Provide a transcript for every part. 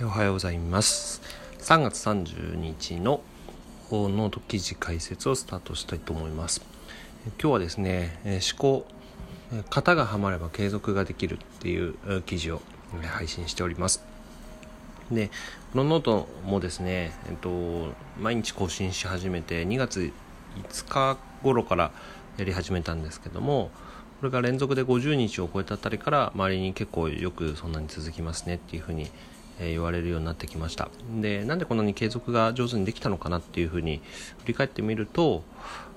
おはようございます。3月30日のノート記事解説をスタートしたいと思います。今日はですね思考型がはまれば継続ができるっていう記事を配信しております。でこのノートもですね、えっと、毎日更新し始めて2月5日頃からやり始めたんですけどもこれが連続で50日を超えたあたりから周りに結構よくそんなに続きますねっていうふうにえ言われるようになってきました。でなんでこんなに継続が上手にできたのかなっていうふうに振り返ってみると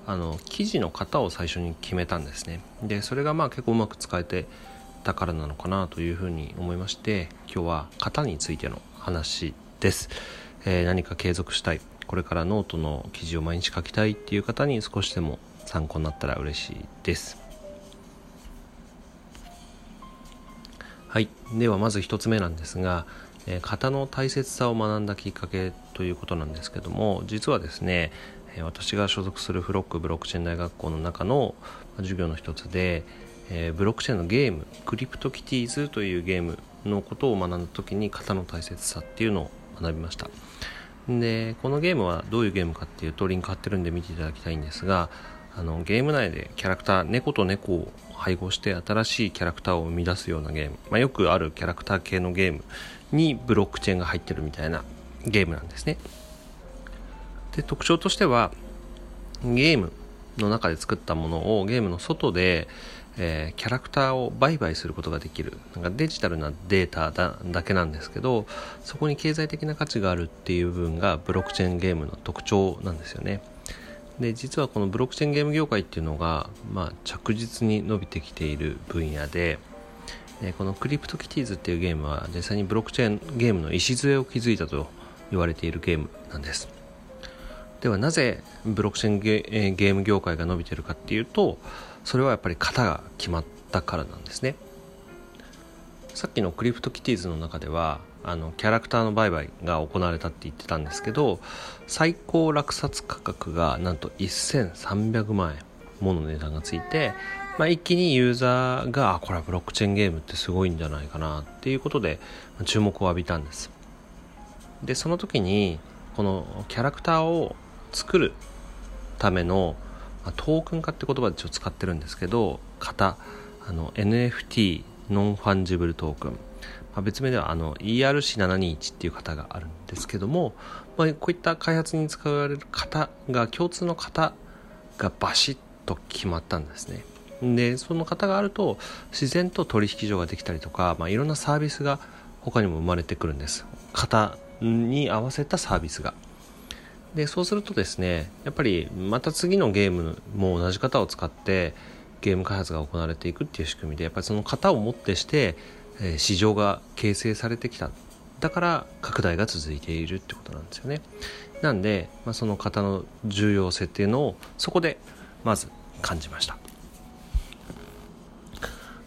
あの記事の型を最初に決めたんですね。でそれがまあ結構うまく使えてたからなのかなというふうに思いまして今日は型についての話です、えー、何か継続したい。これからノートの記事を毎日書きたいっていう方に少しでも参考になったら嬉しいです。はい。ではまず1つ目なんですがえ型の大切さを学んだきっかけということなんですけども実はですね私が所属するフロックブロックチェーン大学校の中の授業の一つで、えブロックチェーンのゲームクリプトキティーズというゲームのことを学んだ時に型の大切さっていうのを学びました。でこのゲームはどういうゲームかっていうとリンク貼ってるんで見ていただきたいんですがあのゲーム内でキャラクター猫と猫を配合して新しいキャラクターを生み出すようなゲーム、まあ、よくあるキャラクター系のゲームにブロックチェーンが入ってるみたいなゲームなんですね。で特徴としてはゲームの中で作ったものをゲームの外で、えー、キャラクターを売買することができる。なんかデジタルなデータだだけなんですけどそこに経済的な価値があるっていう部分がブロックチェーンゲームの特徴なんですよね。で実はこのブロックチェーンゲーム業界っていうのが、まあ、着実に伸びてきている分野でえこのクリプトキティーズっていうゲームは実際にブロックチェーンゲームの礎を築いたと言われているゲームなんです。ではなぜブロックチェーンゲゲーム業界が伸びてるかっていうとそれはやっぱり型が決まったからなんですね。さっきのクリプトキティーズの中ではあのキャラクターの売買が行われたって言ってたんですけど最高落札価格がなんと1300万円もの値段がついてまあ、一気にユーザーがこれはブロックチェーンゲームってすごいんじゃないかなっていうことで注目を浴びたんです。でその時にこのキャラクターを作るための、まあ、トークン化って言葉でちょっと使ってるんですけど型あの NFT ノンファンジブルトークン、まあ、別名ではあの ERC721 っていう型があるんですけども、まあ、こういった開発に使われる型が共通の型がバシッと決まったんですね。でその方があると自然と取引所ができたりとか、まあ、いろんなサービスが他にも生まれてくるんです。型に合わせたサービスが。でそうするとですねやっぱりまた次のゲームも同じ型を使ってゲーム開発が行われていくっていう仕組みでやっぱりその型をもってして、え、市場が形成されてきた。だから拡大が続いているってことなんですよね。なんで、まあ、その型の重要性っていうのをそこでまず感じました。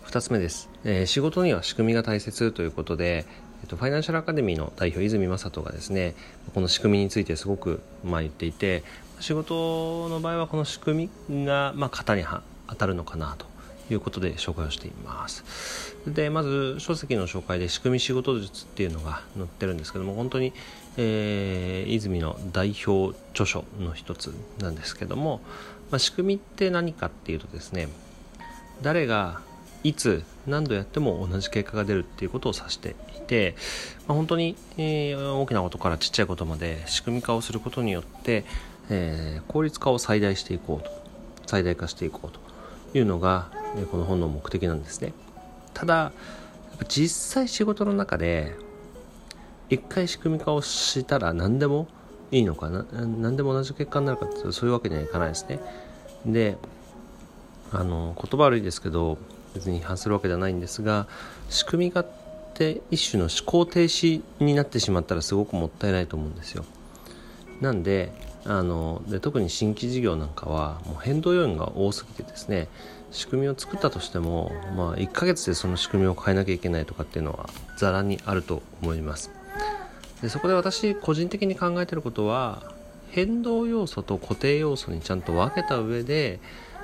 2つ目です、えー、仕事には仕組みが大切ということで、えっと、ファイナンシャルアカデミーの代表泉正人がですねこの仕組みについてすごく、まあ、言っていて仕事の場合はこの仕組みが、まあ、型に当たるのかなと。いうことで紹介をしています。でまず書籍の紹介で仕組み仕事術っていうのが載ってるんですけども本当に、えー、泉の代表著書の一つなんですけども、まあ、仕組みって何かっていうとですね誰がいつ何度やっても同じ結果が出るっていうことを指していて、まあ、本当に、えー、大きなことからちっちゃいことまで仕組み化をすることによって、えー、効率化を最大していこうと最大化していこうと。いうのが、え、この本の目的なんですねただ実際仕事の中で一回仕組み化をしたら何でもいいのかな何でも同じ結果になるかってそういうわけにはいかないですねであの言葉悪いですけど別に違反するわけではないんですが仕組み化って一種の思考停止になってしまったらすごくもったいないと思うんですよ。なんであので特に新規事業なんかはもう変動要因が多すぎてですね仕組みを作ったとしても、まあ、1ヶ月でその仕組みを変えなきゃいけないとかっていうのはざらにあると思います。でそこで私個人的に考えてることは変動要素と固定要素にちゃんと分けた上で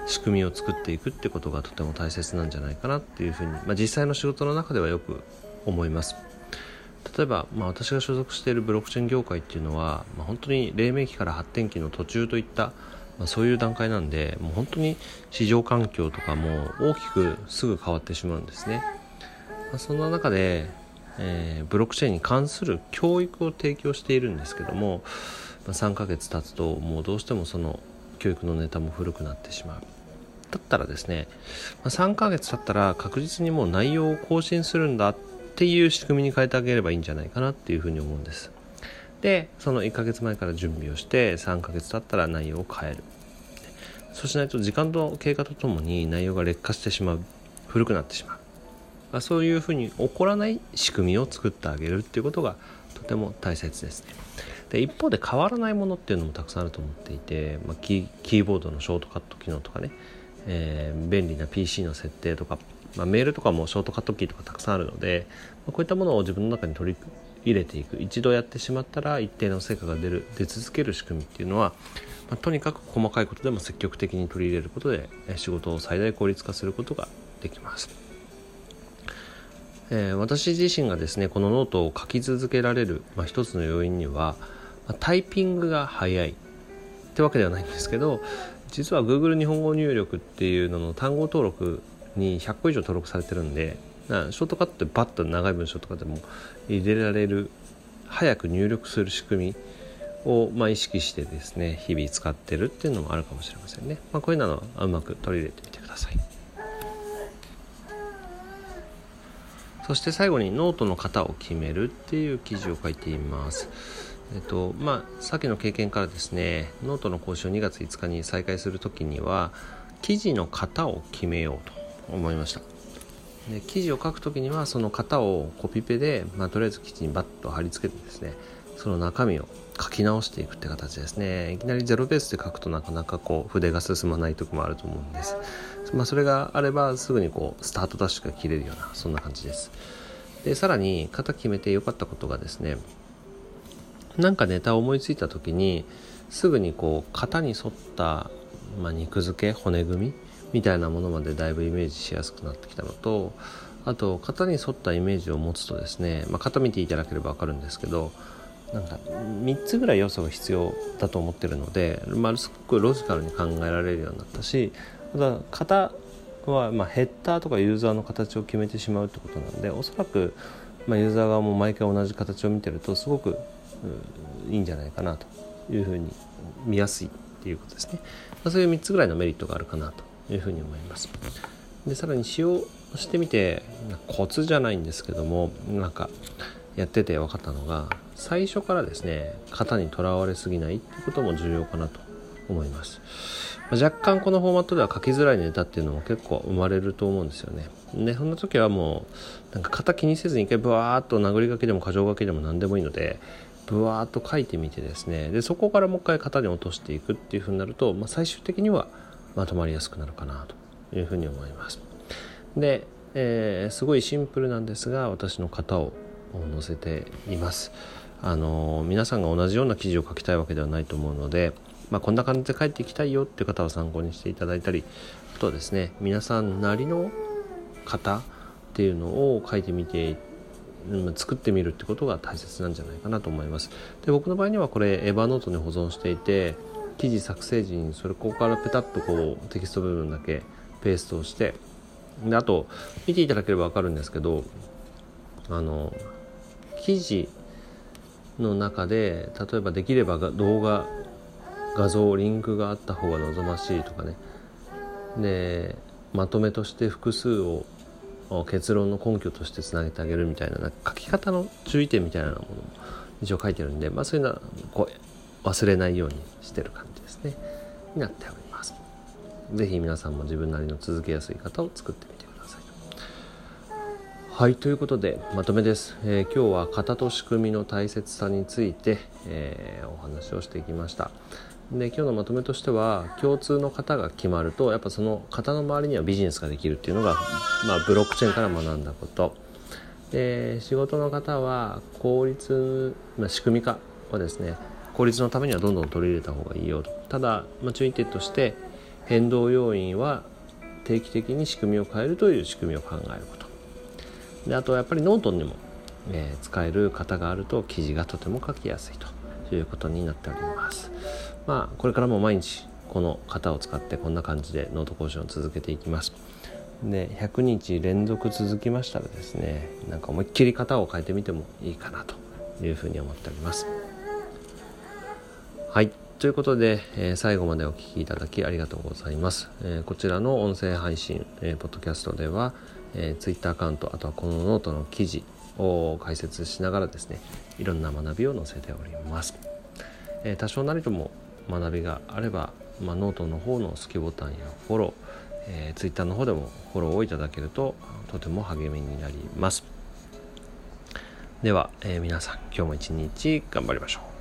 仕組みを作っていくってことがとても大切なんじゃないかなっていうふうに、まあ、実際の仕事の中ではよく思います。例えば、まあ、私が所属しているブロックチェーン業界っていうのは、まあ、本当に黎明期から発展期の途中といった、まあ、そういう段階なんでもう本当に市場環境とかも大きくすぐ変わってしまうんですね、まあ、そんな中で、えー、ブロックチェーンに関する教育を提供しているんですけども、まあ、3ヶ月経つともうどうしてもその教育のネタも古くなってしまう。だったらですね、まあ、3ヶ月経ったら確実にもう内容を更新するんだってっていう仕組みに変えてあげればいいんじゃないかなっていうふうに思うんです。でその1ヶ月前から準備をして3ヶ月経ったら内容を変える。そうしないと時間の経過とともに内容が劣化してしまう。古くなってしまう。そういうふうに起こらない仕組みを作ってあげるっていうことがとても大切ですね。で一方で変わらないものっていうのもたくさんあると思っていて、まあ、キーボードのショートカット機能とかねえー、便利な PC の設定とか、まあ、メールとかもショートカットキーとかたくさんあるので、まあ、こういったものを自分の中に取り入れていく一度やってしまったら一定の成果が出る出続ける仕組みっていうのは、まあ、とにかく細かいことでも積極的に取り入れることで仕事を最大効率化することができます。えー、私自身がですねこのノートを書き続けられる、まあ、一つの要因には、タイピングが早いってわけではないんですけど実は Google 日本語入力っていうのの単語登録に100個以上登録されてるんでショートカットでバッと長い文章とかでも入れられる早く入力する仕組みを、まあ、意識してですね日々使ってるっていうのもあるかもしれませんね、まあ、こういうのはうまく取り入れてみてください。そして最後にノートの型を決めるっていう記事を書いています。えっとまあ、さっきの経験からですねノートの更新を2月5日に再開する時には記事の型を決めようと。思いました。で記事を書く時にはその型をコピペで、まあ、とりあえず記事にバッと貼り付けてですねその中身を書き直していくって形ですね。いきなりゼロベースで書くとなかなかこう筆が進まない時もあると思うんです、まあ、それがあればすぐにこうスタートダッシュが切れるようなそんな感じです。でさらに型決めて良かったことがですねなんかネタを思いついた時にすぐにこう型に沿った、まあ、肉付け骨組みみたいなものまでだいぶイメージしやすくなってきたのとあと型に沿ったイメージを持つとですね、まあ、型見ていただければ分かるんですけどなんか3つぐらい要素が必要だと思ってるので、まあ、すごくロジカルに考えられるようになったしあとは型はまヘッダーとかユーザーの形を決めてしまうってことなんでおそらくまユーザー側も毎回同じ形を見てるとすごくいいんじゃないかなというふうに見やすいっていうことですね、まあ、そういう3つぐらいのメリットがあるかなと。いうふうに思います。でさらに使用してみてコツじゃないんですけどもなんかやってて分かったのが最初からですね型にとらわれすぎないってことも重要かなと思います。若干このフォーマットでは書きづらいネタっていうのも結構生まれると思うんですよね。でそんな時はもうなんか型気にせずに一回ブワーっと殴り書きでも箇条書きでも何でもいいのでぶわーっと書いてみてですね。でそこからもう一回型に落としていくっていうふうになると、まあ、最終的にはまとまりやすくなるかなというふうに思います。で、えー、すごいシンプルなんですが私の型を載せています。あの、皆さんが同じような記事を書きたいわけではないと思うので、まあ、こんな感じで書いていきたいよっていう方は参考にしていただいたりあとはですね皆さんなりの型っていうのを書いてみて作ってみるってことが大切なんじゃないかなと思います。で僕の場合にはこれエヴァノートに保存していて記事作成時にそれここからペタッとこうテキスト部分だけペーストをしてであと見ていただければ分かるんですけどあの記事の中で例えばできれば動画画像リンクがあった方が望ましいとかね。でまとめとして複数を結論の根拠としてつなげてあげるみたいな書き方の注意点みたいなものも一応書いてるんで、まあ、そういうのはこう忘れないようにしてる感じですね。になっております。是非皆さんも自分なりの続けやすい方を作ってみてください。はいということでまとめです、えー、今日は型と仕組みの大切さについて、えー、お話をしていきました。で今日のまとめとしては共通の型が決まるとやっぱその型の周りにはビジネスができるっていうのが、まあ、ブロックチェーンから学んだこと。で仕事の方は効率、まあ、仕組み化はですね効率のためにはどんどん取り入れた方がいいよ。とただ、まあ、注意点として変動要因は定期的に仕組みを変えるという仕組みを考えること。であとはやっぱりノートにもえー、使える型があると記事がとても書きやすいということになっております。まあこれからも毎日この型を使ってこんな感じでノート更新を続けていきます。で100日連続続きましたらですねなんか思いっきり型を変えてみてもいいかなというふうに思っております。はい。ということで、えー、最後までお聴きいただきありがとうございます、えー、こちらの音声配信、えー、ポッドキャストでは、えー、Twitter アカウントあとはこのノートの記事を解説しながらですねいろんな学びを載せております、え、多少なりとも学びがあれば、まあ、ノートの方の好きボタンやフォロー、えー、Twitter の方でもフォローをいただけるととても励みになります。では、え、皆さん今日も一日頑張りましょう。